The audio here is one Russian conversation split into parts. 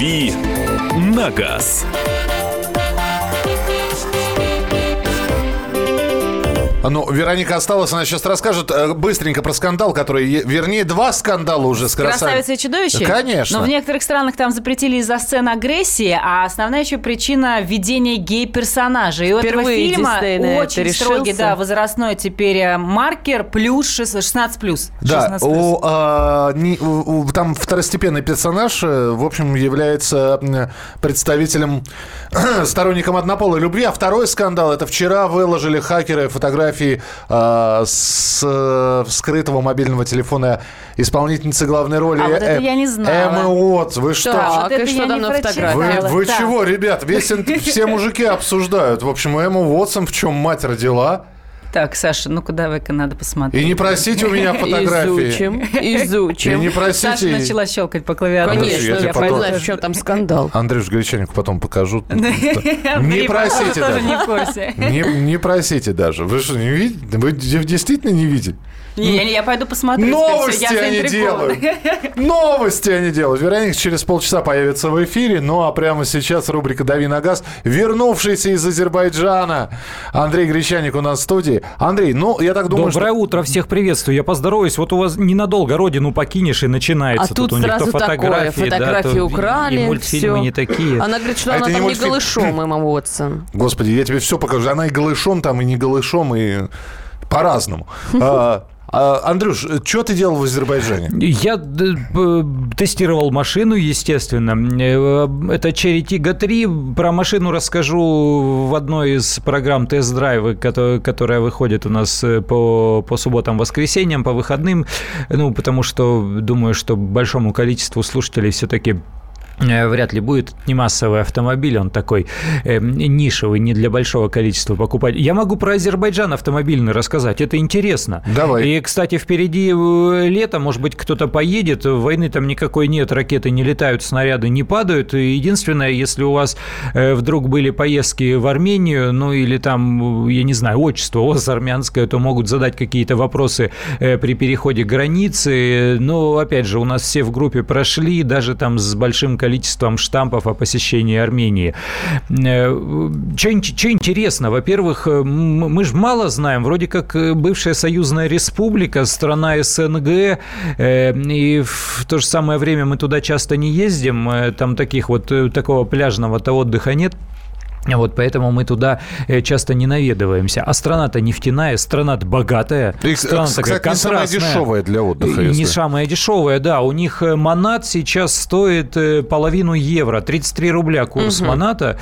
«Дави на газ». Ну, Вероника осталась, она сейчас расскажет э, быстренько про скандал, который, вернее, два скандала уже с красавицей. и чудовище? Конечно. Но в некоторых странах там запретили из-за сцен агрессии, а основная еще причина введения гей-персонажа. И у этого фильма очень строгий, да, возрастной теперь э, маркер плюс 16 плюс. Да, у, а, не, у, там второстепенный персонаж, э, в общем, является представителем, сторонником однополой любви. А второй скандал, это вчера выложили хакеры фотографии фотографии э, с э, скрытого мобильного телефона исполнительницы главной роли. А вот это я не знала. Эммы Уотс. Вы что? Так, и что там на фотографии? Вы, вы да. чего, ребят? Весь, все мужики обсуждают. В общем, Эмма Уотсон в чем мать родила? Так, Саша, ну-ка давай-ка надо посмотреть. И не просите у меня фотографии. Изучим, изучим. И не просите... Саша начала щелкать по клавиатуре. Конечно, я, я потом... в чем там скандал. Андрюш Гречаник потом покажу. Не просите даже. Не просите даже. Вы что, не видите? Вы действительно не видите? Не, я пойду посмотрю. Новости все, они делают. Новости они делают. Вероника через полчаса появится в эфире. Ну а прямо сейчас рубрика «Дави на газ». Вернувшийся из Азербайджана Андрей Гречаник у нас в студии. Андрей, ну я так думаю, Доброе что... утро, всех приветствую. Я поздороваюсь. Вот у вас ненадолго родину покинешь и начинается. А тут, тут у них то фотографии, такое. фотографии да, украли, и мультфильмы все. не такие. Она говорит, что а она там не, мультфильм... не голышом, Эмма Уотсон. Господи, я тебе все покажу. Она и голышом там, и не голышом, и по-разному. А, Андрюш, что ты делал в Азербайджане? Я э, тестировал машину, естественно. Э, это Cherry Tiggo 3. Про машину расскажу в одной из программ тест-драйвы, которая выходит у нас э, по, по субботам, воскресеньям, по выходным. Ну, потому что думаю, что большому количеству слушателей все-таки вряд ли будет не массовый автомобиль, он такой э, нишевый, не для большого количества покупать. Я могу про Азербайджан автомобильный рассказать, это интересно. Давай. И, кстати, впереди э, лето, может быть, кто-то поедет, войны там никакой нет, ракеты не летают, снаряды не падают. Единственное, если у вас э, вдруг были поездки в Армению, ну или там, я не знаю, отчество ОС армянское, то могут задать какие-то вопросы э, при переходе границы. Но, опять же, у нас все в группе прошли, даже там с большим количеством количеством штампов о посещении Армении. Э, что интересно? Во-первых, э, мы же мало знаем. Вроде как э, бывшая союзная республика, страна СНГ, и в то же самое время мы туда часто не ездим. Там таких вот такого пляжного-то отдыха нет. Вот поэтому мы туда э, часто не наведываемся. А страна-то нефтяная, страна-то богатая. И, страна кстати, такая контрастная. не самая дешевая для отдыха. Если... Не самая дешевая, да. У них э, монат сейчас стоит э, половину евро. 33 рубля курс угу. моната.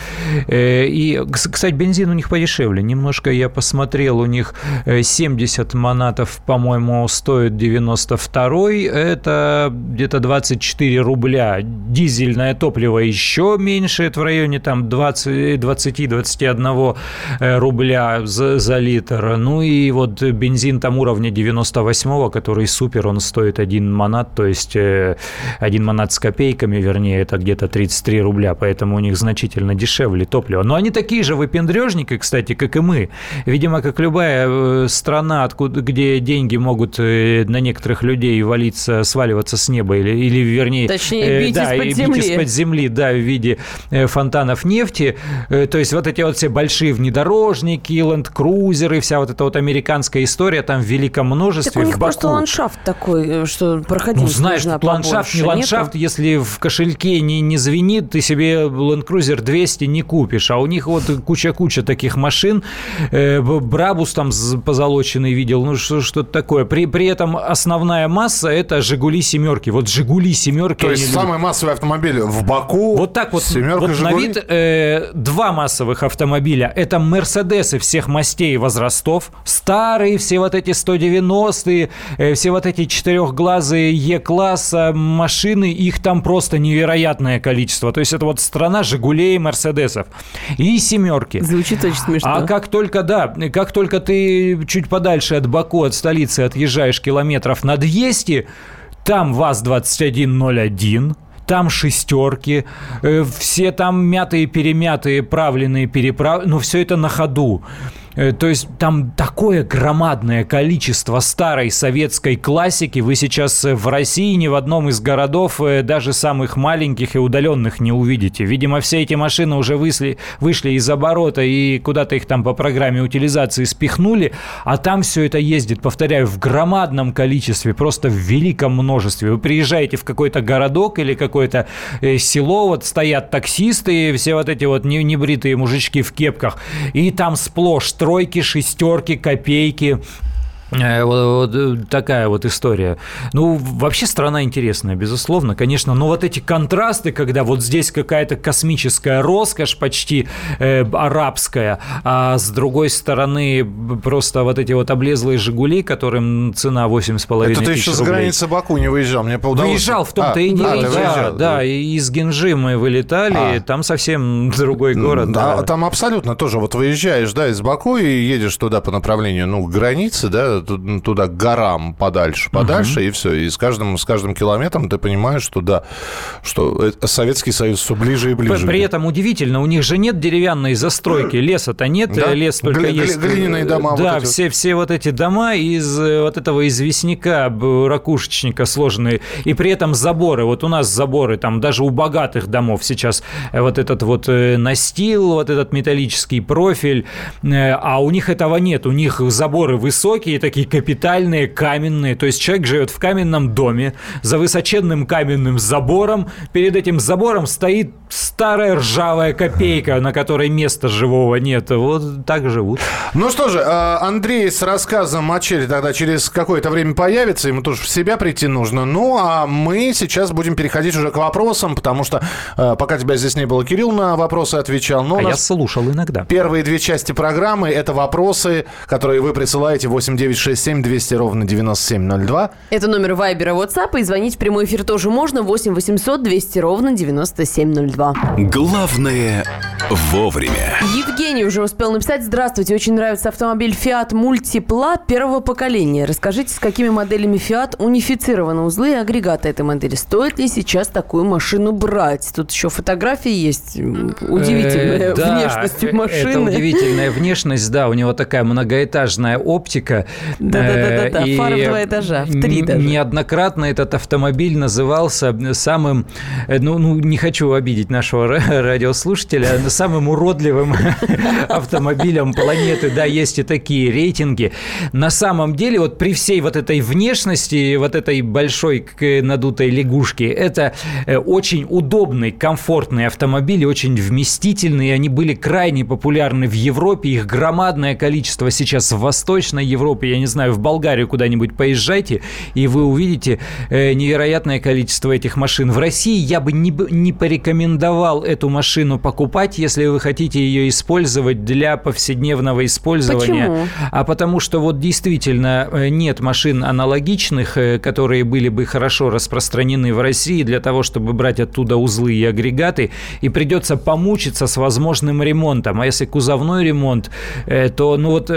И, кстати, бензин у них подешевле. Немножко я посмотрел, у них 70 монатов, по-моему, стоит 92 Это где-то 24 рубля. Дизельное топливо еще меньше, это в районе там 20 20-21 э, рубля за, за литр. Ну и вот бензин там уровня 98-го, который супер, он стоит 1 монат, то есть 1 э, монат с копейками, вернее, это где-то 33 рубля, поэтому у них значительно дешевле топливо. Но они такие же выпендрежники, кстати, как и мы. Видимо, как любая э, страна, откуда, где деньги могут на некоторых людей валиться, сваливаться с неба или, или вернее... Точнее, бить да, из-под земли. из-под земли, да, в виде фонтанов нефти. Э, то есть вот эти вот все большие внедорожники, ленд-крузеры, вся вот эта вот американская история там в великом множестве. Так у них в Баку. просто ландшафт такой, э, что проходить Ну, знаешь, тут ландшафт не ландшафт, нету? если в кошельке не, не звенит, ты себе Land Cruiser 200 не купишь. А у них вот куча-куча таких машин. Э, Брабус там позолоченный видел, ну что, что-то такое. При, при этом основная масса это Жигули семерки. Вот Жигули семерки. То есть самый массовый автомобиль в Баку. Вот так вот. Семерка вот Жигули? на вид э, два два массовых автомобиля. Это Мерседесы всех мастей и возрастов. Старые, все вот эти 190-е, э, все вот эти четырехглазые Е-класса машины, их там просто невероятное количество. То есть это вот страна Жигулей и Мерседесов. И семерки. Звучит очень смешно. А как только, да, как только ты чуть подальше от Баку, от столицы отъезжаешь километров на 200, там ВАЗ-2101, там шестерки, э, все там мятые, перемятые, правленные, переправленные, но все это на ходу. Э, то есть там такое громадное количество старой советской классики вы сейчас в России ни в одном из городов, э, даже самых маленьких и удаленных, не увидите. Видимо, все эти машины уже вышли, вышли из оборота и куда-то их там по программе утилизации спихнули, а там все это ездит, повторяю, в громадном количестве, просто в великом множестве. Вы приезжаете в какой-то городок или какое-то э, село, вот стоят таксисты, все вот эти вот небритые мужички в кепках, и там сплошь тройки, шестерки, копейки, вот, вот э, такая вот история. Ну, вообще страна интересная, безусловно, конечно. Но вот эти контрасты, когда вот здесь какая-то космическая роскошь почти э, арабская, а с другой стороны просто вот эти вот облезлые «Жигули», которым цена 8,5 тысяч рублей. Это ты еще с границы Баку не выезжал? Мне удалось... Выезжал, в том-то а, и дело. А, да, выезжал, да, да, из Генжи мы вылетали, а. там совсем другой город. Да, да, там абсолютно тоже. Вот выезжаешь, да, из Баку и едешь туда по направлению, ну, границы, да, ну, туда к горам подальше, подальше, uh-huh. и все. И с каждым, с каждым километром ты понимаешь, что да, что Советский Союз все ближе и ближе. При этом удивительно, у них же нет деревянной застройки, леса-то нет, да? лес только Гли- есть. Глиняные дома. Да, вот все, все вот эти дома из э, вот этого известняка, ракушечника сложенные, и при этом заборы. Вот у нас заборы, там даже у богатых домов сейчас э, вот этот вот э, настил, вот этот металлический профиль, а у них этого нет, у них заборы высокие, такие капитальные, каменные. То есть человек живет в каменном доме за высоченным каменным забором. Перед этим забором стоит старая ржавая копейка, на которой места живого нет. Вот так живут. Ну что же, а, Андрей с рассказом о Черри тогда через какое-то время появится. Ему тоже в себя прийти нужно. Ну, а мы сейчас будем переходить уже к вопросам, потому что а, пока тебя здесь не было, Кирилл на вопросы отвечал. Но а я слушал иногда. Первые две части программы – это вопросы, которые вы присылаете 8967 7 200 ровно 9702. Это номер Вайбера, WhatsApp, и звонить в прямой эфир тоже можно. 8 800 200 ровно 9702. Главное вовремя. Евгений уже успел написать. Здравствуйте, очень нравится автомобиль Fiat Multipla первого поколения. Расскажите, с какими моделями Fiat унифицированы узлы и агрегаты этой модели? Стоит ли сейчас такую машину брать? Тут еще фотографии есть. Удивительная внешность машины. Это удивительная внешность, да. У него такая многоэтажная оптика. Да-да-да, фара в два этажа, в три даже. Неоднократно этот автомобиль назывался самым, э, ну, ну не хочу обидеть нашего радиослушателя, самым уродливым автомобилем планеты. Да, есть и такие рейтинги. На самом деле, вот при всей вот этой внешности, вот этой большой надутой лягушки, это э, очень удобный, комфортный автомобиль, очень вместительный. Они были крайне популярны в Европе. Их громадное количество сейчас в Восточной Европе. Я не знаю, в Болгарию куда-нибудь поезжайте, и вы увидите э, невероятное количество этих машин. В России я бы не, не порекомендовал эту машину покупать, если вы хотите ее использовать для повседневного использования. Почему? А потому что вот действительно э, нет машин аналогичных, э, которые были бы хорошо распространены в России для того, чтобы брать оттуда узлы и агрегаты, и придется помучиться с возможным ремонтом. А если кузовной ремонт, то, ну вот,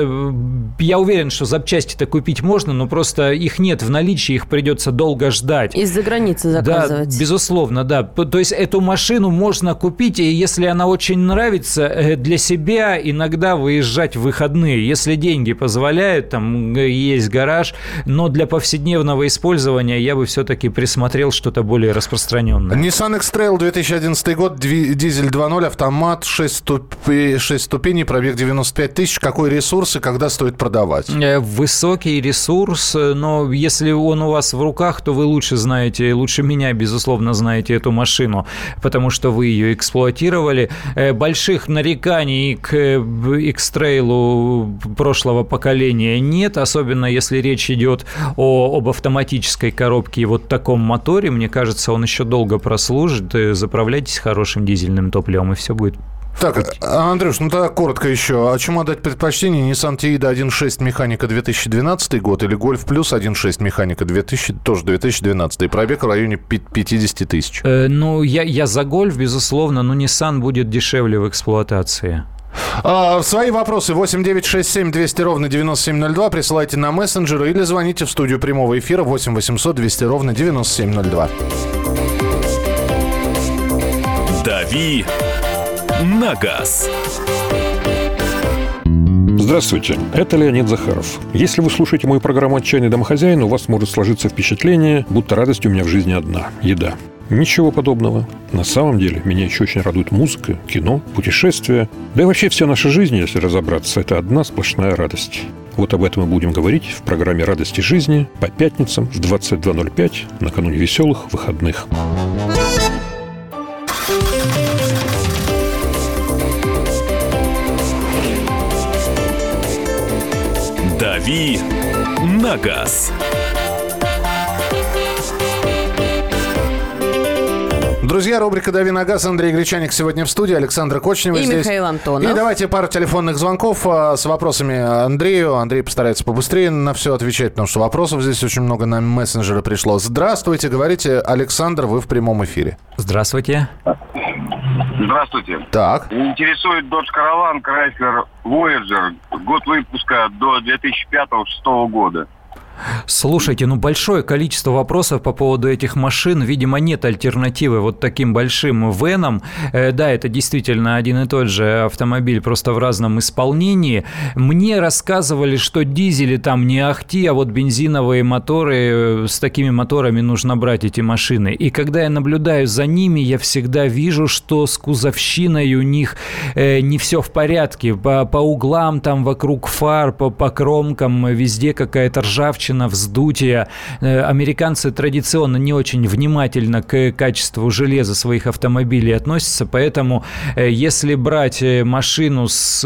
я уверен, что запчасти запчасти-то купить можно, но просто их нет в наличии, их придется долго ждать. Из-за границы заказывать. Да, безусловно, да. То есть эту машину можно купить, и если она очень нравится, э, для себя иногда выезжать в выходные. Если деньги позволяют, там есть гараж, но для повседневного использования я бы все-таки присмотрел что-то более распространенное. Nissan X-Trail 2011 год, дизель 2.0, автомат, 6, ступи, 6 ступеней, пробег 95 тысяч. Какой ресурс и когда стоит продавать? Э, высокий ресурс, но если он у вас в руках, то вы лучше знаете, лучше меня, безусловно, знаете эту машину, потому что вы ее эксплуатировали. Э, больших нареканий к X-Trail прошлого поколения нет, особенно если речь идет о, об автоматической коробке и вот таком моторе. Мне кажется, он еще долго прослужит. Э, заправляйтесь хорошим дизельным топливом, и все будет так, Андрюш, ну тогда коротко еще. А чему отдать предпочтение? Nissan Tiida 1.6 механика 2012 год или Golf Plus 1.6 механика 2000, тоже 2012 и пробег в районе 50 тысяч? Э, ну, я, я за Golf, безусловно, но Nissan будет дешевле в эксплуатации. А, свои вопросы 8 9 6 7 200 ровно 9702 присылайте на мессенджеры или звоните в студию прямого эфира 8 800 200 ровно 9702. Дави на газ. Здравствуйте, это Леонид Захаров. Если вы слушаете мою программу «Отчаянный домохозяин», у вас может сложиться впечатление, будто радость у меня в жизни одна – еда. Ничего подобного. На самом деле, меня еще очень радует музыка, кино, путешествия. Да и вообще вся наша жизнь, если разобраться, это одна сплошная радость. Вот об этом мы будем говорить в программе «Радости жизни» по пятницам в 22.05 накануне веселых выходных. «Дави на газ». Друзья, рубрика «Дави на газ». Андрей Гречаник сегодня в студии, Александр Кочнев и здесь. Михаил Антонов. И давайте пару телефонных звонков а, с вопросами Андрею. Андрей постарается побыстрее на все отвечать, потому что вопросов здесь очень много на мессенджеры пришло. Здравствуйте, говорите, Александр, вы в прямом эфире. Здравствуйте. Здравствуйте. Так. Интересует Dodge Caravan Chrysler Voyager, год выпуска до 2005-2006 года. Слушайте, ну большое количество вопросов по поводу этих машин. Видимо, нет альтернативы вот таким большим венам. Э, да, это действительно один и тот же автомобиль, просто в разном исполнении. Мне рассказывали, что дизели там не ахти, а вот бензиновые моторы, э, с такими моторами нужно брать эти машины. И когда я наблюдаю за ними, я всегда вижу, что с кузовщиной у них э, не все в порядке. По, по углам, там вокруг фар, по, по кромкам, везде какая-то ржавчина ржавчина, вздутие. Э, американцы традиционно не очень внимательно к качеству железа своих автомобилей относятся, поэтому э, если брать э, машину с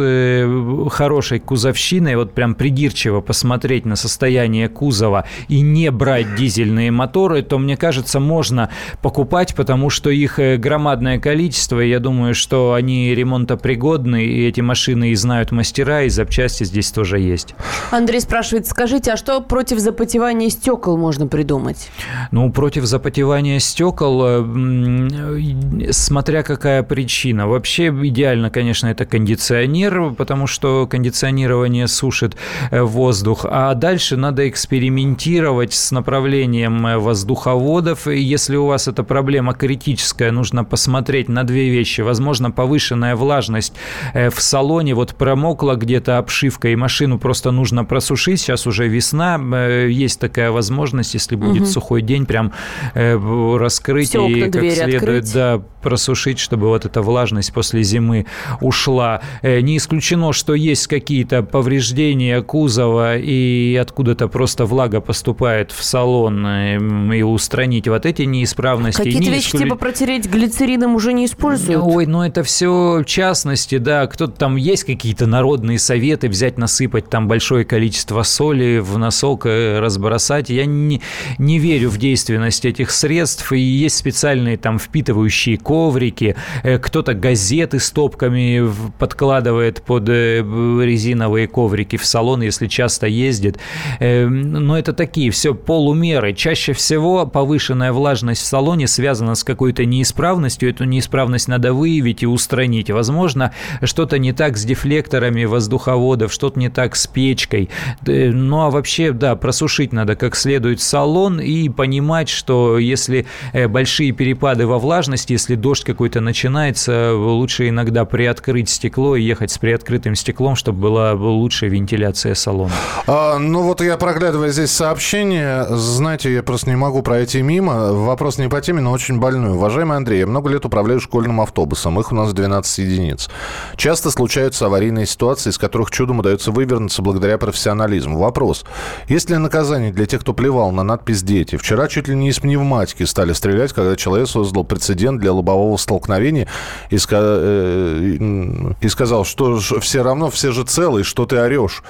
хорошей кузовщиной, вот прям придирчиво посмотреть на состояние кузова и не брать дизельные моторы, то, мне кажется, можно покупать, потому что их громадное количество, и я думаю, что они ремонтопригодны, и эти машины и знают мастера, и запчасти здесь тоже есть. Андрей спрашивает, скажите, а что против против запотевания стекол можно придумать? Ну, против запотевания стекол, э, смотря какая причина. Вообще идеально, конечно, это кондиционер, потому что кондиционирование сушит э, воздух. А дальше надо экспериментировать с направлением э, воздуховодов. Если у вас эта проблема критическая, нужно посмотреть на две вещи. Возможно, повышенная влажность в салоне, вот промокла где-то обшивка, и машину просто нужно просушить. Сейчас уже весна, есть такая возможность, если будет угу. сухой день, прям э, раскрыть Все и как следует открыть. да, просушить, чтобы вот эта влажность после зимы ушла. Э, не исключено, что есть какие-то повреждения кузова и откуда-то просто влага поступает в салон э, и устранить вот эти неисправности. Какие-то не вещи типа протереть глицерином уже не используют? Ой, ну это все частности, да. Кто-то там есть какие-то народные советы взять, насыпать там большое количество соли в носок, разбросать. Я не, не верю в действенность этих средств. И есть специальные там впитывающие коврики. Э, кто-то газеты с топками подкладывает под э, резиновые коврики в салон, если часто ездит. Э, но это такие все полумеры. Чаще всего повышенная влажность в салоне связана с какой-то неисправностью. Эту неисправность надо выявить и устранить. Возможно, что-то не так с дефлекторами воздуховодов, что-то не так с печкой. Ну а вообще, да, просушить надо как следует салон и понимать, что если э, большие перепады во влажности, если дождь какой-то начинается, лучше иногда приоткрыть стекло и ехать с приоткрытым стеклом, чтобы была лучшая вентиляция салона. А, ну вот я проглядываю здесь сообщение, знаете, я просто не могу пройти мимо. Вопрос не по теме, но очень больной. Уважаемый Андрей, я много лет управляю школьным автобусом, их у нас 12 единиц. Часто случаются аварийные ситуации, из которых чудом удается вывернуться благодаря профессионализму. Вопрос. Если есть ли наказание для тех, кто плевал на надпись «Дети»? Вчера чуть ли не из пневматики стали стрелять, когда человек создал прецедент для лобового столкновения и, ска- э, и сказал, что все равно все же целые, что ты орешь.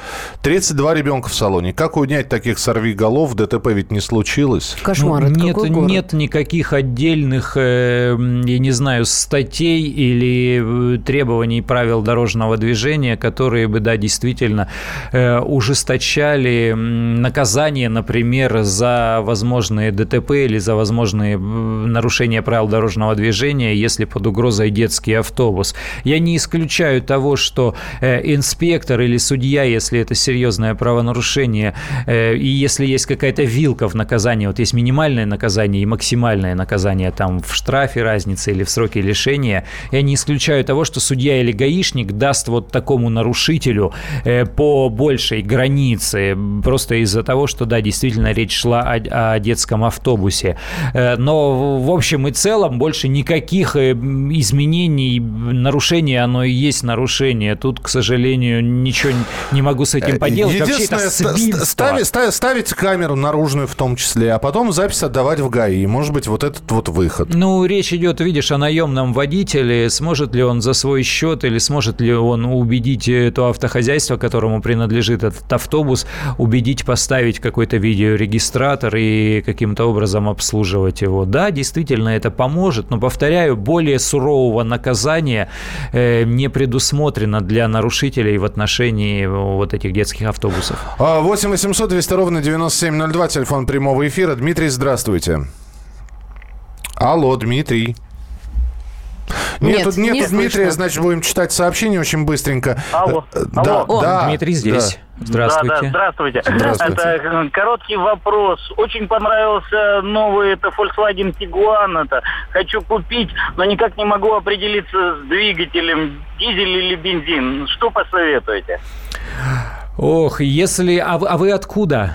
32 ребенка в салоне. Как унять таких сорвиголов? ДТП ведь не случилось. Кошмар. Ну, нет, нет никаких отдельных, э, я не знаю, статей или э, требований правил дорожного движения, которые бы, да, действительно э, ужесточали наказание например, за возможные ДТП или за возможные нарушения правил дорожного движения, если под угрозой детский автобус. Я не исключаю того, что э, инспектор или судья, если это серьезное правонарушение, э, и если есть какая-то вилка в наказании, вот есть минимальное наказание и максимальное наказание там в штрафе разница или в сроке лишения, я не исключаю того, что судья или гаишник даст вот такому нарушителю э, по большей границе, просто из-за того, что, да, действительно речь шла о, о детском автобусе. Э, но в общем и целом больше никаких э, изменений, нарушений, оно и есть нарушение. Тут, к сожалению, ничего не могу с этим поделать. Единственное, ставить, ставить, ставить камеру наружную в том числе, а потом запись отдавать в ГАИ. Может быть, вот этот вот выход. Ну, речь идет, видишь, о наемном водителе. Сможет ли он за свой счет или сможет ли он убедить это автохозяйство, которому принадлежит этот автобус, убедить поставить какой-то видеорегистратор и каким-то образом обслуживать его. Да, действительно, это поможет, но, повторяю, более сурового наказания э, не предусмотрено для нарушителей в отношении вот этих детских автобусов. 8 800 200 ровно 9702, телефон прямого эфира. Дмитрий, здравствуйте. Алло, Дмитрий. Нет, тут нету не Дмитрия, значит, будем читать сообщение очень быстренько. Алло. Э, да, Алло. да. Дмитрий здесь. Да. Здравствуйте. Да, да, здравствуйте. Здравствуйте. Это короткий вопрос. Очень понравился новый это Volkswagen Tiguan. Это хочу купить, но никак не могу определиться с двигателем, дизель или бензин. Что посоветуете? Ох, если... А вы, а вы откуда?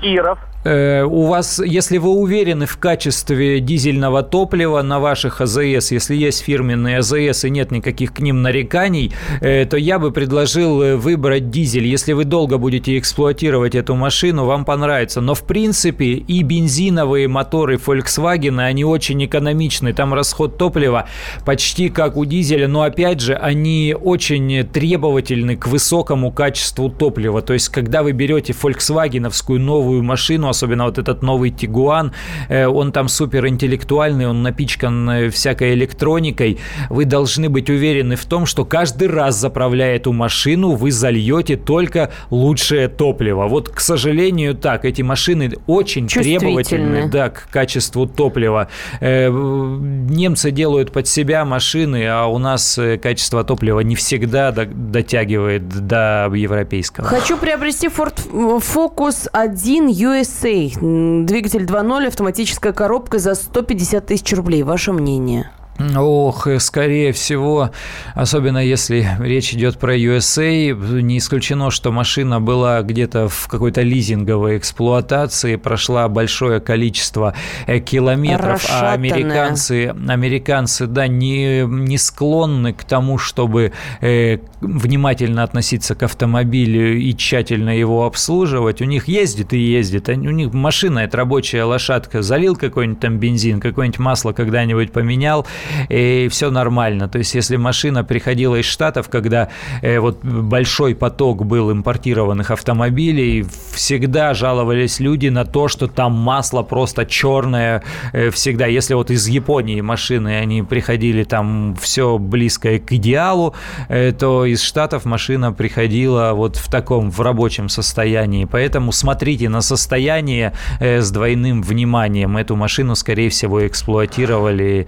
Киров. Э, у вас, если вы уверены в качестве дизельного топлива на ваших АЗС, если есть фирменные АЗС и нет никаких к ним нареканий, э, то я бы предложил э, выбрать дизель. Если вы долго будете эксплуатировать эту машину, вам понравится. Но в принципе и бензиновые моторы Volkswagen, они очень экономичны. Там расход топлива почти как у дизеля, но опять же они очень требовательны к высокому качеству топлива. То есть когда вы берете фольксвагеновскую новую машину, особенно вот этот новый Тигуан, э, он там супер интеллектуальный, он напичкан э, всякой электроникой. Вы должны быть уверены в том, что каждый раз заправляя эту машину, вы зальете только лучшее топливо. Вот, к сожалению, так, эти машины очень требовательны да, к качеству топлива. Э, немцы делают под себя машины, а у нас качество топлива не всегда дотягивает до европейского. Хочу приобрести Ford Focus 1 US USA. Двигатель 2.0, автоматическая коробка за 150 тысяч рублей. Ваше мнение? Ох, скорее всего, особенно если речь идет про USA, не исключено, что машина была где-то в какой-то лизинговой эксплуатации, прошла большое количество э, километров, а американцы, американцы, да, не, не склонны к тому, чтобы э, внимательно относиться к автомобилю и тщательно его обслуживать. У них ездит и ездит, у них машина – это рабочая лошадка, залил какой-нибудь там бензин, какое-нибудь масло когда-нибудь поменял – и все нормально. То есть, если машина приходила из Штатов, когда э, вот большой поток был импортированных автомобилей, всегда жаловались люди на то, что там масло просто черное э, всегда. Если вот из Японии машины, они приходили там все близкое к идеалу, э, то из Штатов машина приходила вот в таком, в рабочем состоянии. Поэтому смотрите на состояние с двойным вниманием. Эту машину, скорее всего, эксплуатировали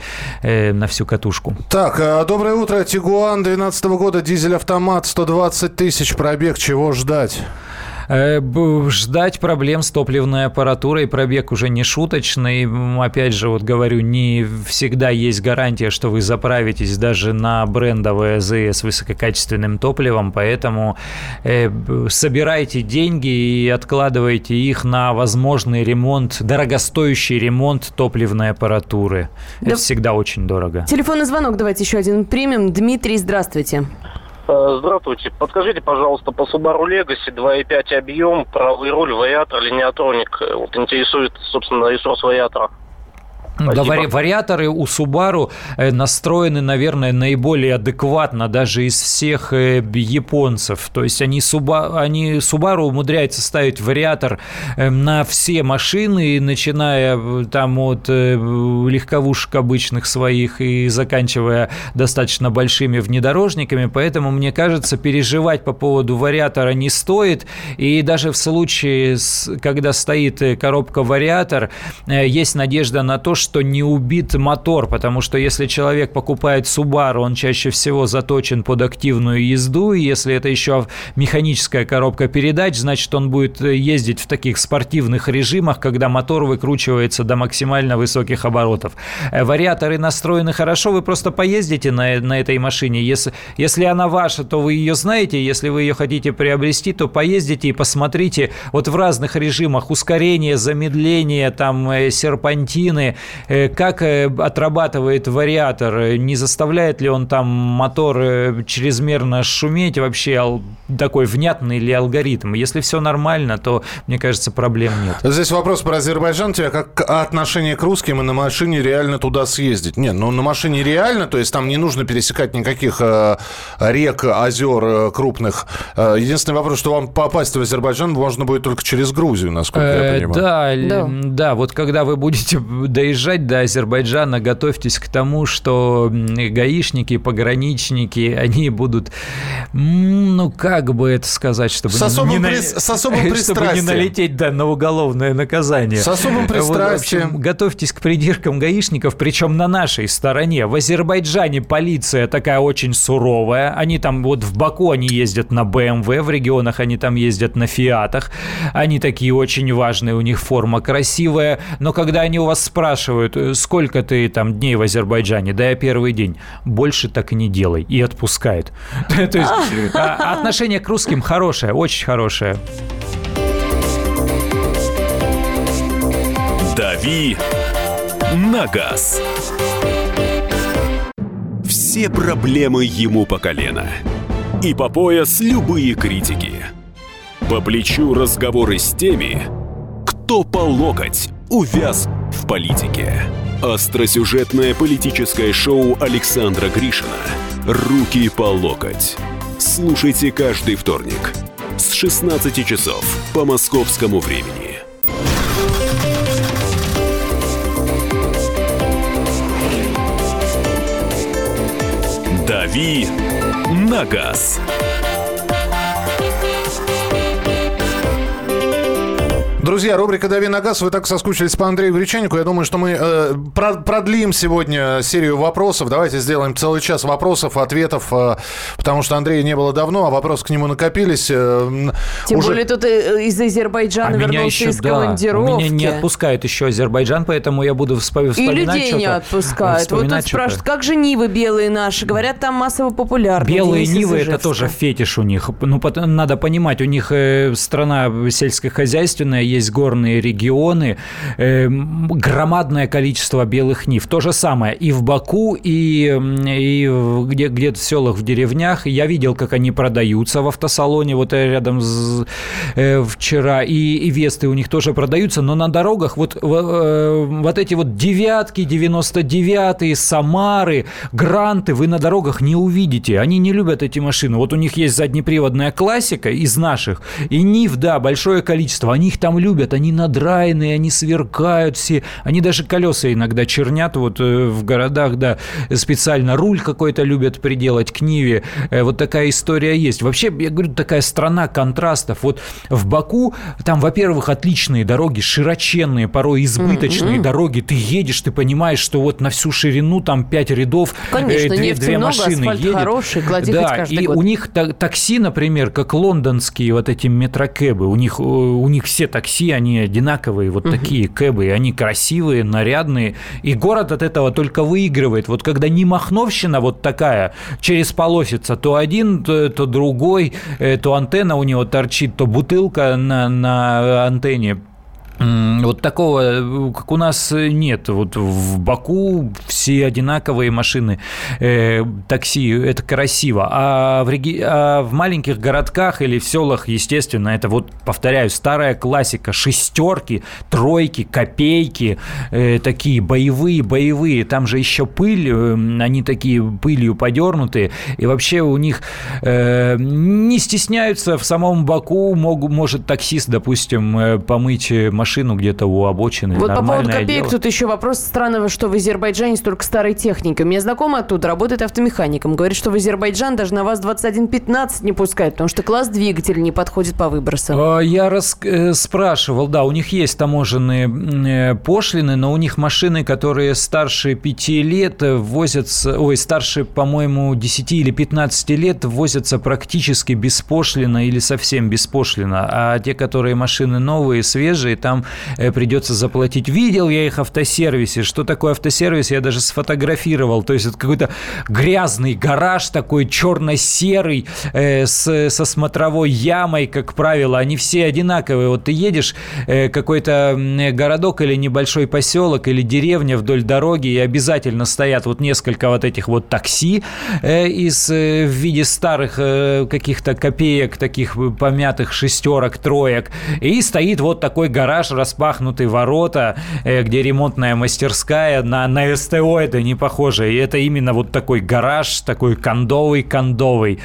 на всю катушку. Так, э, доброе утро. Тигуан 2012 года, дизель-автомат, 120 тысяч пробег. Чего ждать? Э, ждать проблем с топливной аппаратурой. Пробег уже не шуточный. Опять же, вот говорю, не всегда есть гарантия, что вы заправитесь даже на брендовое АЗС высококачественным топливом, поэтому э, собирайте деньги и откладывайте их на возможный ремонт, дорогостоящий ремонт топливной аппаратуры. Да. Это всегда очень дорого. Телефонный звонок давайте еще один примем. Дмитрий, здравствуйте. Э, здравствуйте. Подскажите, пожалуйста, по Subaru Legacy 2.5 объем, правый руль, вариатор, линиатроник. Вот интересует, собственно, ресурс вариатора. Да, вариаторы у Subaru э, настроены, наверное, наиболее адекватно даже из всех э, японцев. То есть они, Subaru, они Subaru умудряются ставить вариатор э, на все машины, начиная там от легковушек обычных своих и заканчивая достаточно большими внедорожниками. Поэтому, мне кажется, переживать по поводу вариатора не стоит. И даже в случае, когда стоит коробка-вариатор, есть надежда на то, что не убит мотор, потому что если человек покупает Subaru, он чаще всего заточен под активную езду, и если это еще механическая коробка передач, значит, он будет ездить в таких спортивных режимах, когда мотор выкручивается до максимально высоких оборотов. Э, вариаторы настроены хорошо, вы просто поездите на, на этой машине. Если, если она ваша, то вы ее знаете, если вы ее хотите приобрести, то поездите и посмотрите вот в разных режимах ускорение, замедление, там э, серпантины, Э, как э, отрабатывает вариатор, не заставляет ли он там мотор э, чрезмерно шуметь, вообще такой внятный ли алгоритм. Если все нормально, то, мне кажется, проблем нет. Здесь вопрос про Азербайджан. У тебя как отношение к русским и на машине реально туда съездить? Нет, ну на машине реально, то есть там не нужно пересекать никаких э, рек, озер э, крупных. Единственный вопрос, что вам попасть в Азербайджан можно будет только через Грузию, насколько я понимаю. Да, да, да, вот когда вы будете доезжать до Азербайджана, готовьтесь к тому, что гаишники, пограничники, они будут, ну, как бы это сказать, чтобы, с особым, не, при... с особым чтобы не налететь да, на уголовное наказание. С особым пристрастием. Вот, общем, готовьтесь к придиркам гаишников, причем на нашей стороне. В Азербайджане полиция такая очень суровая. Они там вот в Баку они ездят на БМВ, в регионах они там ездят на Фиатах. Они такие очень важные, у них форма красивая. Но когда они у вас спрашивают, спрашивают, «Э, сколько ты там дней в Азербайджане? Да я первый день. Больше так и не делай. И отпускает. То есть а, отношение к русским хорошее, очень хорошее. «Дави на газ». Все проблемы ему по колено. И по пояс любые критики. По плечу разговоры с теми, кто по локоть увяз в политике. Остросюжетное политическое шоу Александра Гришина «Руки по локоть». Слушайте каждый вторник с 16 часов по московскому времени. «Дави на газ». Друзья, рубрика «Дави на газ». Вы так соскучились по Андрею Гречанику. Я думаю, что мы э, продлим сегодня серию вопросов. Давайте сделаем целый час вопросов, ответов, э, потому что Андрея не было давно, а вопросы к нему накопились. Э, Тем уже... более тут э, из Азербайджана а вернулся еще, из да, командировки. Меня не отпускает еще Азербайджан, поэтому я буду вспоминать И людей не отпускают. Вот тут спрашивают, как же Нивы белые наши? Говорят, там массово популярны. Белые Нивы – это тоже фетиш у них. Ну, надо понимать, у них э, страна сельскохозяйственная, есть горные регионы, э, громадное количество белых нив. То же самое и в Баку, и, и где, где-то в селах, в деревнях. Я видел, как они продаются в автосалоне, вот рядом с, э, вчера, и, и Весты у них тоже продаются, но на дорогах вот, э, вот эти вот девятки, 99-е, Самары, Гранты вы на дорогах не увидите. Они не любят эти машины. Вот у них есть заднеприводная классика из наших, и Нив, да, большое количество. Они их там любят, они надраенные, они сверкают все, они даже колеса иногда чернят вот э, в городах, да, специально руль какой-то любят приделать к Ниве, э, вот такая история есть. Вообще, я говорю, такая страна контрастов. Вот в Баку там, во-первых, отличные дороги, широченные, порой избыточные mm-hmm. дороги, ты едешь, ты понимаешь, что вот на всю ширину там пять рядов, э, Конечно, э, две, две много, машины едет. хороший, да, и год. у них такси, например, как лондонские вот эти метрокэбы, у них, у них все такси такси, они одинаковые, вот угу. такие кэбы, они красивые, нарядные, и город от этого только выигрывает. Вот когда не махновщина вот такая через полосица, то один, то, то другой, э, то антенна у него торчит, то бутылка на, на антенне Вот такого, как у нас, нет. Вот в Баку все одинаковые машины, э, такси, это красиво. А в, реги... а в маленьких городках или в селах, естественно, это вот, повторяю, старая классика. Шестерки, тройки, копейки, э, такие боевые, боевые. Там же еще пыль, э, они такие пылью подернутые. И вообще у них э, не стесняются в самом Баку. Мог, может таксист, допустим, э, помыть машину машину где-то у обочины. Вот по поводу копеек дело. тут еще вопрос странного, что в Азербайджане столько старой техники. У меня знакомый оттуда работает автомехаником. Говорит, что в Азербайджан даже на ВАЗ-2115 не пускают, потому что класс двигателя не подходит по выбросам. А, я рас... Э, спрашивал, да, у них есть таможенные э, пошлины, но у них машины, которые старше 5 лет, возятся, ой, старше, по-моему, 10 или 15 лет, возятся практически беспошлино или совсем беспошлино. А те, которые машины новые, свежие, там там э, придется заплатить. Видел я их автосервисе. Что такое автосервис, я даже сфотографировал. То есть это какой-то грязный гараж такой черно-серый э, с, со смотровой ямой, как правило. Они все одинаковые. Вот ты едешь э, какой-то городок или небольшой поселок или деревня вдоль дороги, и обязательно стоят вот несколько вот этих вот такси э, из, э, в виде старых э, каких-то копеек, таких помятых шестерок, троек. И стоит вот такой гараж распахнутые ворота, э, где ремонтная мастерская, на, на СТО это не похоже. И это именно вот такой гараж, такой кондовый-кондовый.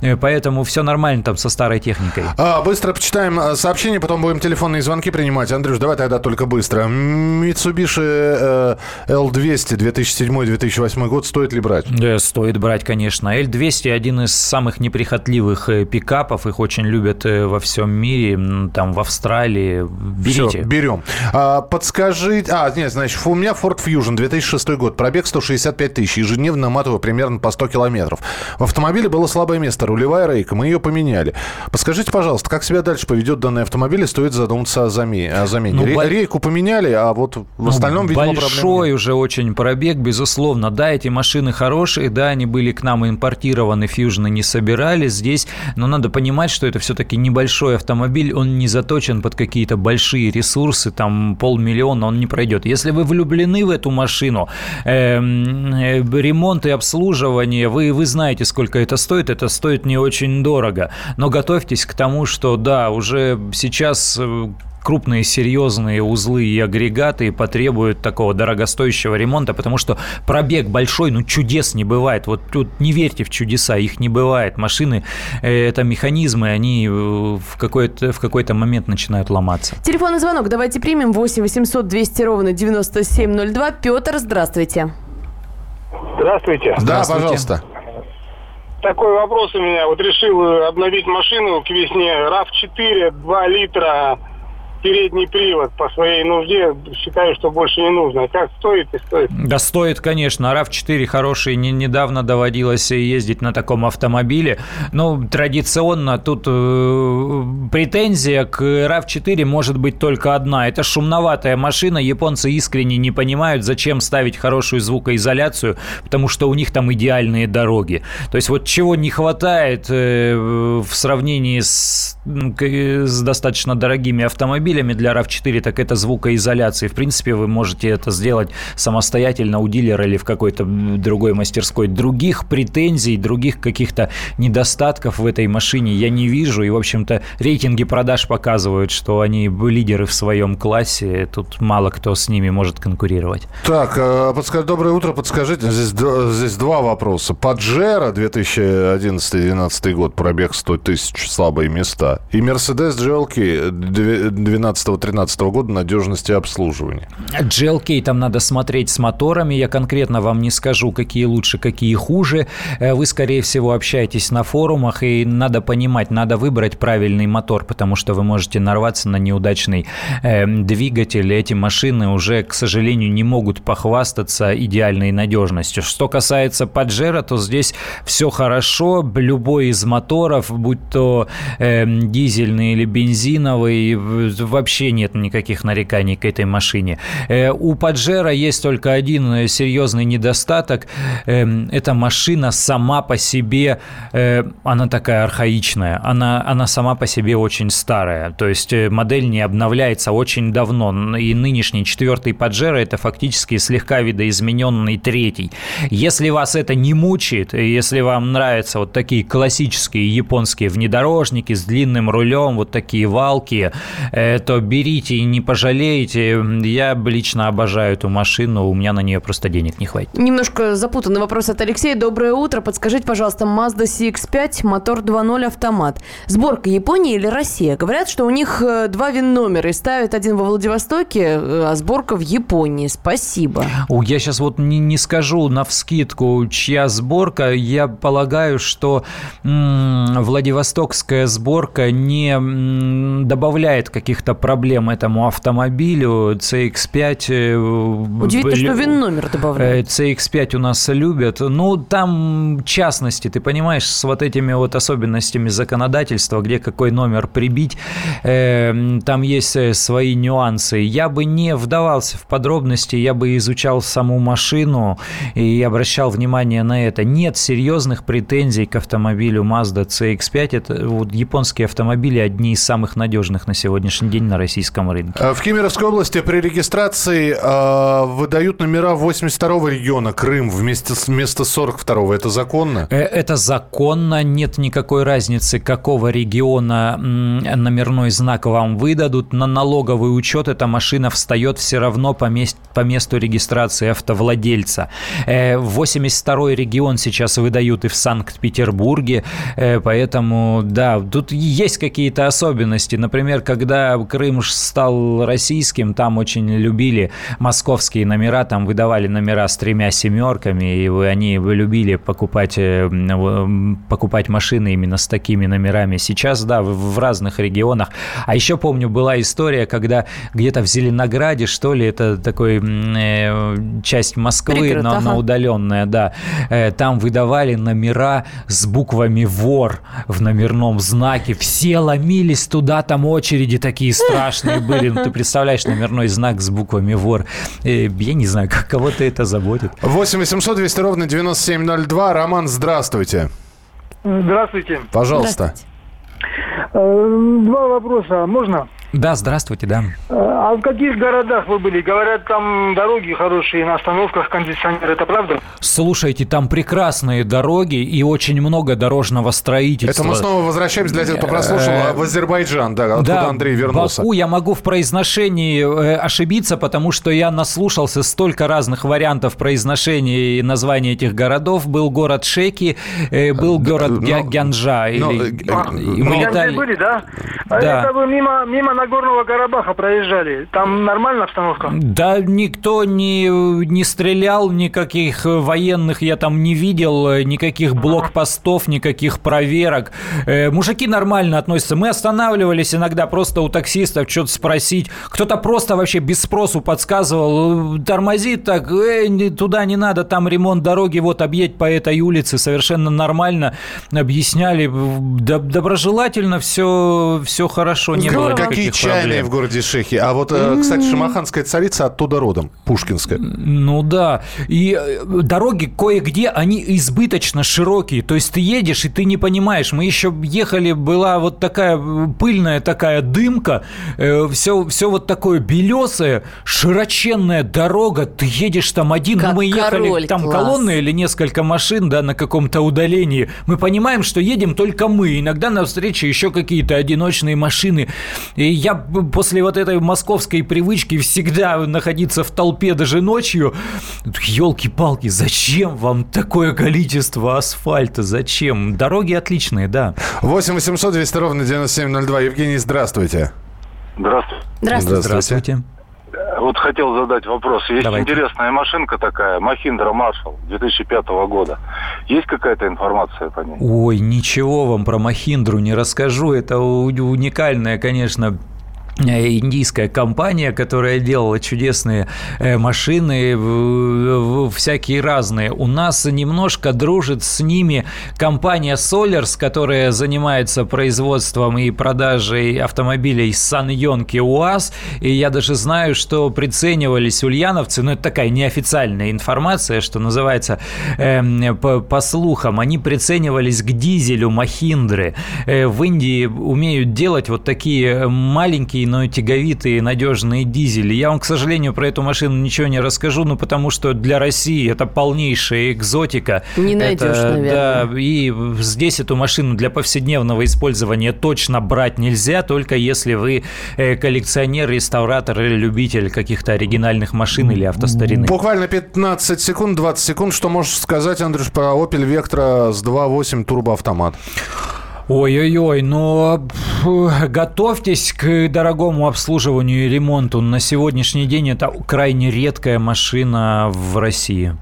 Э, поэтому все нормально там со старой техникой. А, быстро почитаем э, сообщения, потом будем телефонные звонки принимать. Андрюш, давай тогда только быстро. Mitsubishi э, L200 2007-2008 год стоит ли брать? Да, стоит брать, конечно. L200 один из самых неприхотливых пикапов. Их очень любят во всем мире, там в Австралии. Берите. Все, берем. А, подскажите... А, нет, значит, у меня Ford Fusion 2006 год. Пробег 165 тысяч. Ежедневно наматываю примерно по 100 километров. В автомобиле было слабое место. Рулевая рейка. Мы ее поменяли. Подскажите, пожалуйста, как себя дальше поведет данный автомобиль? И стоит задуматься о замене. О замене. Ну, Ре- Рейку поменяли, а вот в ну, остальном, видимо, Большой уже очень пробег, безусловно. Да, эти машины хорошие, да, они были к нам импортированы, фьюжны не собирали здесь, но надо понимать, что это все-таки небольшой автомобиль, он не заточен под какие-то большие ресурсы, там полмиллиона, он не пройдет. Если вы влюблены в эту машину, э, э, ремонт и обслуживание, вы, вы знаете, сколько это стоит, это стоит не очень дорого. Но готовьтесь к тому, что да, уже сейчас э, крупные серьезные узлы и агрегаты потребуют такого дорогостоящего ремонта, потому что пробег большой, ну чудес не бывает. Вот тут не верьте в чудеса, их не бывает. Машины э, это механизмы, они э, в какой-то, в какой-то момент начинают ломаться. Телефонный звонок давайте примем 8 800 200 ровно 9702. Петр, здравствуйте. Здравствуйте. Да, пожалуйста. Такой вопрос у меня. Вот решил обновить машину к весне. RAV4, 2 литра, передний привод по своей нужде считаю, что больше не нужно. Как стоит и стоит? Да стоит, конечно. RAV4 хороший. Не, недавно доводилось ездить на таком автомобиле. Ну, традиционно тут э, претензия к RAV4 может быть только одна. Это шумноватая машина. Японцы искренне не понимают, зачем ставить хорошую звукоизоляцию, потому что у них там идеальные дороги. То есть вот чего не хватает э, в сравнении с, с достаточно дорогими автомобилями, автомобилями для RAV4, так это звукоизоляция. В принципе, вы можете это сделать самостоятельно у дилера или в какой-то другой мастерской. Других претензий, других каких-то недостатков в этой машине я не вижу. И, в общем-то, рейтинги продаж показывают, что они лидеры в своем классе. Тут мало кто с ними может конкурировать. Так, э, подскажи, доброе утро. Подскажите, здесь, здесь два вопроса. Паджеро 2011-2012 год, пробег 100 тысяч, слабые места. И Mercedes GLK 12 2012-2013 года надежности обслуживания. GLK там надо смотреть с моторами. Я конкретно вам не скажу, какие лучше, какие хуже. Э, вы, скорее всего, общаетесь на форумах, и надо понимать, надо выбрать правильный мотор, потому что вы можете нарваться на неудачный э, двигатель. Эти машины уже, к сожалению, не могут похвастаться идеальной надежностью. Что касается Паджера, то здесь все хорошо. Любой из моторов, будь то э, дизельный или бензиновый, вообще нет никаких нареканий к этой машине. Э, у Паджера есть только один серьезный недостаток. Эм, эта машина сама по себе, э, она такая архаичная, она, она сама по себе очень старая. То есть э, модель не обновляется очень давно. И нынешний четвертый Паджеро это фактически слегка видоизмененный третий. Если вас это не мучает, если вам нравятся вот такие классические японские внедорожники с длинным рулем, вот такие валки, э, то берите и не пожалеете. Я лично обожаю эту машину, у меня на нее просто денег не хватит. Немножко запутанный вопрос от Алексея. Доброе утро. Подскажите, пожалуйста, Mazda CX-5, мотор 2.0 автомат. Сборка Япония или Россия? Говорят, что у них э, два вин-номера и ставят один во Владивостоке, э, а сборка в Японии. Спасибо. О, я сейчас вот не, не скажу на вскидку, чья сборка. Я полагаю, что м- Владивостокская сборка не м- добавляет каких-то проблем этому автомобилю. CX-5... Э, Удивительно, что вин-номер добавляют. CX-5 у нас любят. Ну, там частности, ты понимаешь, с вот этими вот особенностями законодательства, где какой номер прибить, э, там есть э, свои нюансы. Я бы не вдавался в подробности, я бы изучал саму машину и обращал внимание на это. Нет серьезных претензий к автомобилю Mazda CX-5. Это вот японские автомобили одни из самых надежных на сегодняшний день на российском рынке. В Кемеровской области при регистрации э, выдают номера 82 региона Крым вместе, вместо 42-го. Это законно? Э, это законно. Нет никакой разницы, какого региона номерной знак вам выдадут. На налоговый учет эта машина встает все равно по, мест, по месту регистрации автовладельца. 82-й э, регион сейчас выдают и в Санкт-Петербурге. Э, поэтому, да, тут есть какие-то особенности. Например, когда Крым стал российским, там очень любили московские номера, там выдавали номера с тремя семерками, и они любили покупать, э, покупать машины именно с такими номерами. Сейчас, да, в, разных регионах. А еще помню, была история, когда где-то в Зеленограде, что ли, это такой э, часть Москвы, Пригород, но, ага. но удаленная, да, э, там выдавали номера с буквами «вор» в номерном знаке. Все ломились туда, там очереди такие страшные были. Ну, ты представляешь, номерной знак с буквами «вор». Э, я не знаю, как кого-то это заботит. 8 800 200 ровно 9702. Роман, здравствуйте. Здравствуйте. Пожалуйста. Здравствуйте. Э, два вопроса. Можно? Да, здравствуйте, да. А в каких городах вы были? Говорят, там дороги хорошие, на остановках кондиционер, это правда? Слушайте, там прекрасные дороги и очень много дорожного строительства. Это мы снова возвращаемся для тех, кто прослушал, э, в Азербайджан, да, откуда да, Андрей вернулся. Баку я могу в произношении э, ошибиться, потому что я наслушался столько разных вариантов произношения и названия этих городов. Был город Шеки, э, был город но, Гянджа. Но, или, а, мы летали... были, да? А да. Это вы мимо, мимо Нагорного Карабаха проезжали. Там нормальная обстановка? Да, никто не, не стрелял, никаких военных я там не видел, никаких блокпостов, никаких проверок. Э, мужики нормально относятся. Мы останавливались иногда просто у таксистов что-то спросить. Кто-то просто вообще без спросу подсказывал, тормозит так, э, туда не надо, там ремонт дороги, вот объедь по этой улице. Совершенно нормально объясняли. Доброжелательно все, все хорошо, не было никаких чайные в городе Шехи. А вот, э, кстати, шамаханская царица оттуда родом, Пушкинская. Ну да. И э, дороги кое-где, они избыточно широкие. То есть ты едешь, и ты не понимаешь. Мы еще ехали, была вот такая пыльная такая дымка, все, э, все вот такое белесое, широченная дорога. Ты едешь там один, как мы ехали, король, там класс. колонны или несколько машин, да, на каком-то удалении. Мы понимаем, что едем только мы. Иногда на встрече еще какие-то одиночные машины. И я после вот этой московской привычки всегда находиться в толпе даже ночью, елки-палки, зачем вам такое количество асфальта? Зачем? Дороги отличные, да. 8 800 200 ровно 9702. Евгений, здравствуйте. Здравствуйте. Здравствуйте. Здравствуйте. Вот хотел задать вопрос. Есть Давайте. интересная машинка такая, Махиндра Маршал 2005 года. Есть какая-то информация по ней? Ой, ничего вам про Махиндру не расскажу. Это уникальная, конечно, индийская компания, которая делала чудесные э, машины, всякие разные. У нас немножко дружит с ними компания Solars, которая занимается производством и продажей автомобилей Саньонки УАЗ. И я даже знаю, что приценивались ульяновцы, но это такая неофициальная информация, что называется, э, по, по слухам, они приценивались к дизелю Махиндры. Э, в Индии умеют делать вот такие маленькие дорогие, но тяговитые, надежные дизели. Я вам, к сожалению, про эту машину ничего не расскажу, ну, потому что для России это полнейшая экзотика. Не найдешь, это, наверное. Да, и здесь эту машину для повседневного использования точно брать нельзя, только если вы э, коллекционер, реставратор или любитель каких-то оригинальных машин или автостарины. Буквально 15 секунд, 20 секунд. Что можешь сказать, Андрюш, про Opel Vectra с 2.8 турбоавтомат? Ой-ой-ой, но готовьтесь к дорогому обслуживанию и ремонту. На сегодняшний день это крайне редкая машина в России.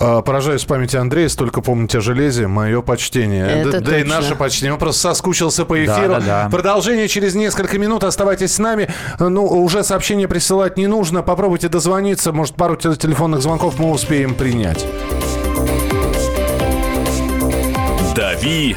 А, поражаюсь памяти Андрея, столько помните о железе. Мое почтение. Это да, да и наше почтение. Он просто соскучился по эфиру. Да, да, да. Продолжение через несколько минут. Оставайтесь с нами. Ну, уже сообщение присылать не нужно. Попробуйте дозвониться. Может, пару телефонных звонков мы успеем принять. Дави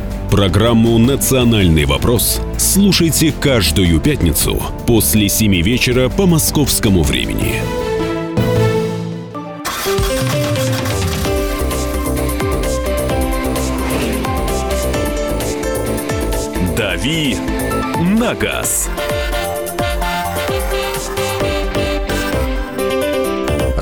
Программу «Национальный вопрос» слушайте каждую пятницу после 7 вечера по московскому времени. «Дави на газ».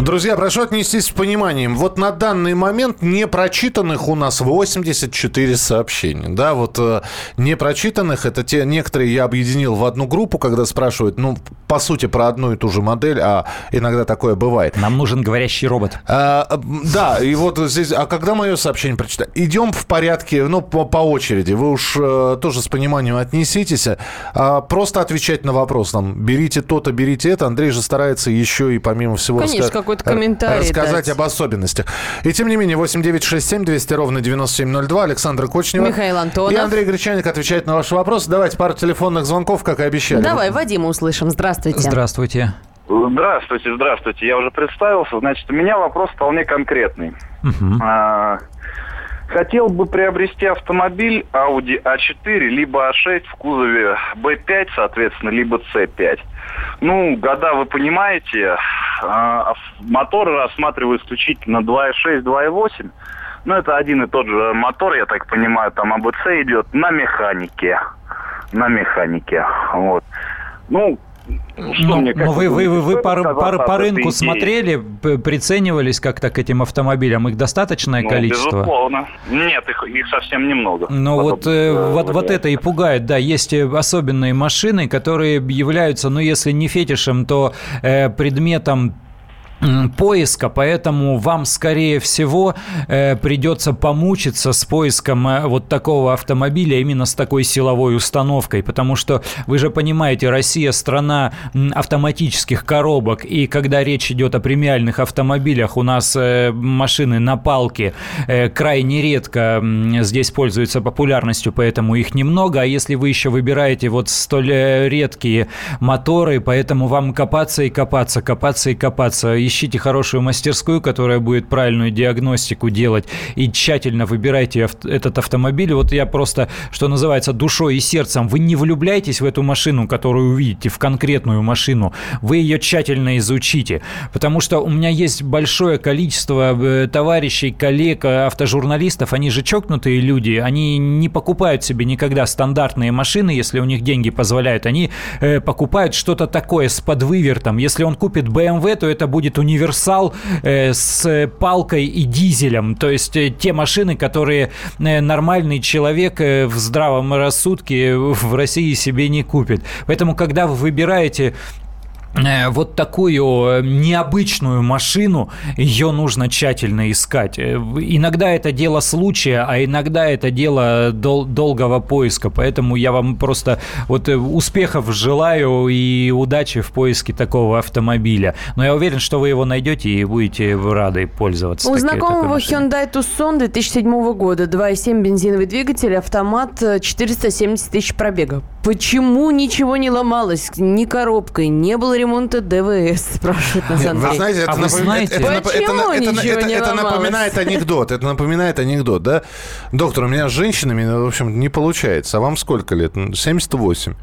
Друзья, прошу отнестись с пониманием. Вот на данный момент не прочитанных у нас 84 сообщения. Да, вот э, не прочитанных, это те некоторые я объединил в одну группу, когда спрашивают, ну, по сути, про одну и ту же модель, а иногда такое бывает. Нам нужен говорящий робот. А, да, и вот здесь, а когда мое сообщение прочитать? Идем в порядке, ну, по, по очереди. Вы уж э, тоже с пониманием отнеситесь. А, просто отвечать на вопрос. Там, берите то-то, берите это. Андрей же старается еще и помимо всего... Конечно, какой какой-то комментарий Рассказать дать. об особенностях. И тем не менее, 8967 200 ровно 9702. Александр Кочнева. Михаил Антонов. И Андрей Гречаник отвечает на ваши вопросы. Давайте пару телефонных звонков, как и обещали. Давай, Вадима услышим. Здравствуйте. Здравствуйте. Здравствуйте, здравствуйте. Я уже представился. Значит, у меня вопрос вполне конкретный. Угу. А, хотел бы приобрести автомобиль Audi A4, либо A6 в кузове B5, соответственно, либо C5. Ну, года вы понимаете, а, моторы рассматриваю исключительно 2.6, 2.8. Ну, это один и тот же мотор, я так понимаю, там АБЦ идет на механике. На механике. Вот. Ну, что но, мне, но вы, вы, вы, вы по, по, по рынку смотрели, приценивались как-то к этим автомобилям? Их достаточное ну, количество? Безусловно. Нет, их, их совсем немного. Ну вот, э, вот, вот это и пугает, да. Есть особенные машины, которые являются, ну если не фетишем, то э, предметом поиска, поэтому вам, скорее всего, э, придется помучиться с поиском э, вот такого автомобиля именно с такой силовой установкой, потому что вы же понимаете, Россия страна автоматических коробок, и когда речь идет о премиальных автомобилях, у нас э, машины на палке крайне редко здесь пользуются популярностью, поэтому их немного, а если вы еще выбираете вот столь редкие моторы, поэтому вам копаться и копаться, копаться и копаться, ищите хорошую мастерскую, которая будет правильную диагностику делать, и тщательно выбирайте этот автомобиль. Вот я просто, что называется, душой и сердцем, вы не влюбляйтесь в эту машину, которую увидите, в конкретную машину, вы ее тщательно изучите, потому что у меня есть большое количество э, товарищей, коллег, э, автожурналистов, они же чокнутые люди, они не покупают себе никогда стандартные машины, если у них деньги позволяют, они э, покупают что-то такое с подвывертом. Если он купит BMW, то это будет универсал э, с палкой и дизелем. То есть э, те машины, которые э, нормальный человек в здравом рассудке в России себе не купит. Поэтому, когда вы выбираете вот такую э, необычную машину, ее нужно тщательно искать. Э, иногда это дело случая, а иногда это дело дол- долгого поиска. Поэтому я вам просто вот успехов желаю и удачи в поиске такого автомобиля. Но я уверен, что вы его найдете и будете рады пользоваться. У таки, знакомого Hyundai Tucson 2007 года 2.7 бензиновый двигатель, автомат 470 тысяч пробега. Почему ничего не ломалось? Ни коробкой, не было ремонта ДВС, спрашивает нас Андрей. Вы знаете, это, а напом... знаете? это, это, это, это, это напоминает анекдот. Это напоминает анекдот, да? Доктор, у меня с женщинами, в общем, не получается. А вам сколько лет? 78.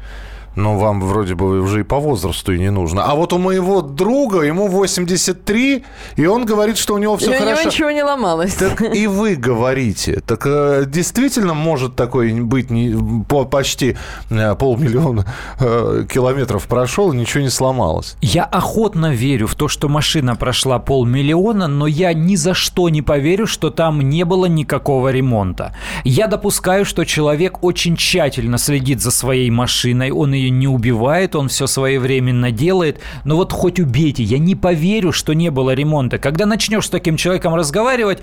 Ну, вам вроде бы уже и по возрасту и не нужно. А вот у моего друга, ему 83, и он говорит, что у него все и хорошо. у него ничего не ломалось. Так и вы говорите. Так э, действительно может такое быть не, по, почти э, полмиллиона э, километров прошел, и ничего не сломалось. Я охотно верю в то, что машина прошла полмиллиона, но я ни за что не поверю, что там не было никакого ремонта. Я допускаю, что человек очень тщательно следит за своей машиной, он ее не убивает, он все своевременно делает. Но вот хоть убейте, я не поверю, что не было ремонта. Когда начнешь с таким человеком разговаривать,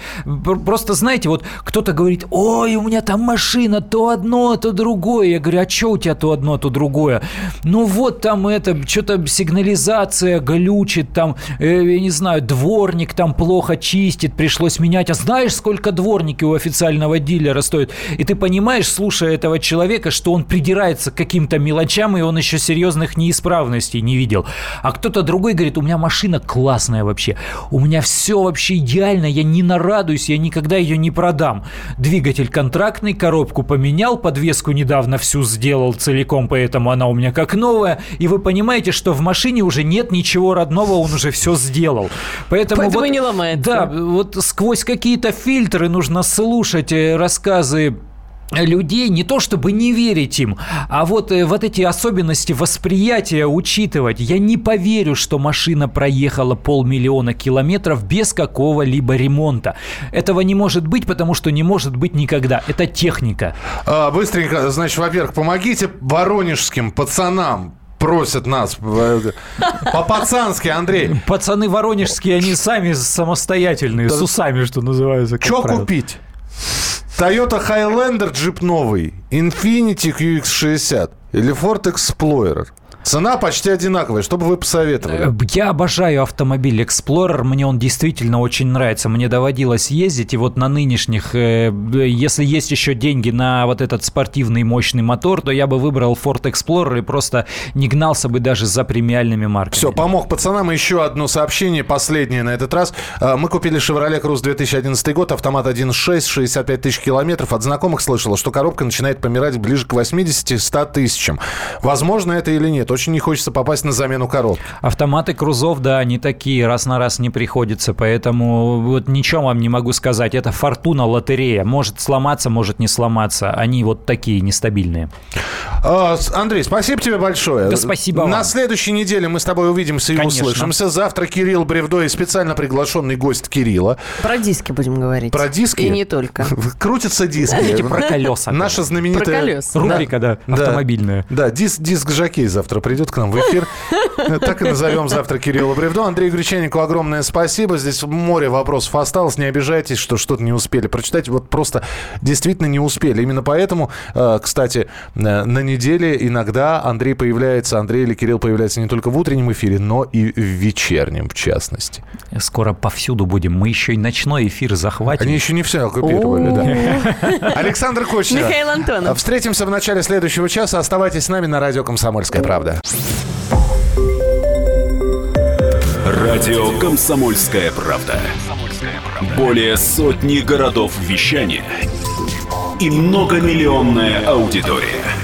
просто знаете, вот кто-то говорит, ой, у меня там машина, то одно, то другое. Я говорю, а что у тебя то одно, то другое? Ну вот там это, что-то сигнализация глючит, там, э, я не знаю, дворник там плохо чистит, пришлось менять. А знаешь, сколько дворники у официального дилера стоят? И ты понимаешь, слушая этого человека, что он придирается к каким-то мелочам, и он еще серьезных неисправностей не видел. А кто-то другой говорит, у меня машина классная вообще, у меня все вообще идеально, я не нарадуюсь, я никогда ее не продам. Двигатель контрактный, коробку поменял, подвеску недавно всю сделал целиком, поэтому она у меня как новая. И вы понимаете, что в машине уже нет ничего родного, он уже все сделал. Поэтому, поэтому вот, не ломается. Да, вот сквозь какие-то фильтры нужно слушать э, рассказы людей не то чтобы не верить им, а вот, э, вот эти особенности восприятия учитывать. Я не поверю, что машина проехала полмиллиона километров без какого-либо ремонта. Этого не может быть, потому что не может быть никогда. Это техника. А, быстренько, значит, во-первых, помогите воронежским пацанам просят нас. По-пацански, Андрей. Пацаны воронежские, они сами самостоятельные, с усами, что называется. Что купить? Toyota Highlander джип новый, Infiniti QX60 или Ford Explorer – Цена почти одинаковая. Что бы вы посоветовали? Э, я обожаю автомобиль Explorer. Мне он действительно очень нравится. Мне доводилось ездить. И вот на нынешних, э, если есть еще деньги на вот этот спортивный мощный мотор, то я бы выбрал Ford Explorer и просто не гнался бы даже за премиальными марками. Все, помог пацанам. Еще одно сообщение, последнее на этот раз. Э, мы купили Chevrolet Cruze 2011 год, автомат 1.6, 65 тысяч километров. От знакомых слышала, что коробка начинает помирать ближе к 80-100 тысячам. Возможно это или нет? Очень не хочется попасть на замену коров. Автоматы Крузов, да, они такие, раз на раз не приходится, поэтому вот ничего вам не могу сказать. Это фортуна, лотерея. Может сломаться, может не сломаться. Они вот такие нестабильные. А, Андрей, спасибо тебе большое. Да спасибо вам. На следующей неделе мы с тобой увидимся и Конечно. услышимся. Завтра Кирилл Бревдо и специально приглашенный гость Кирилла. Про диски будем говорить. Про диски? И не только. Крутятся диски. Хотите про колеса. Наша знаменитая... Про колеса. Рубрика, да, автомобильная. Да, диск, диск Жакей завтра придет к нам в эфир. Так и назовем завтра Кирилла Бревдо. Андрей Гречанику огромное спасибо. Здесь море вопросов осталось. Не обижайтесь, что что-то не успели прочитать. Вот просто действительно не успели. Именно поэтому, э, кстати, э, на неделе иногда Андрей появляется, Андрей или Кирилл появляется не только в утреннем эфире, но и в вечернем, в частности. Скоро повсюду будем. Мы еще и ночной эфир захватим. Они еще не все оккупировали, да. Александр Кочнев. Михаил Антонов. Встретимся в начале следующего часа. Оставайтесь с нами на радио «Комсомольская правда». Радио «Комсомольская правда». Более сотни городов вещания и многомиллионная аудитория.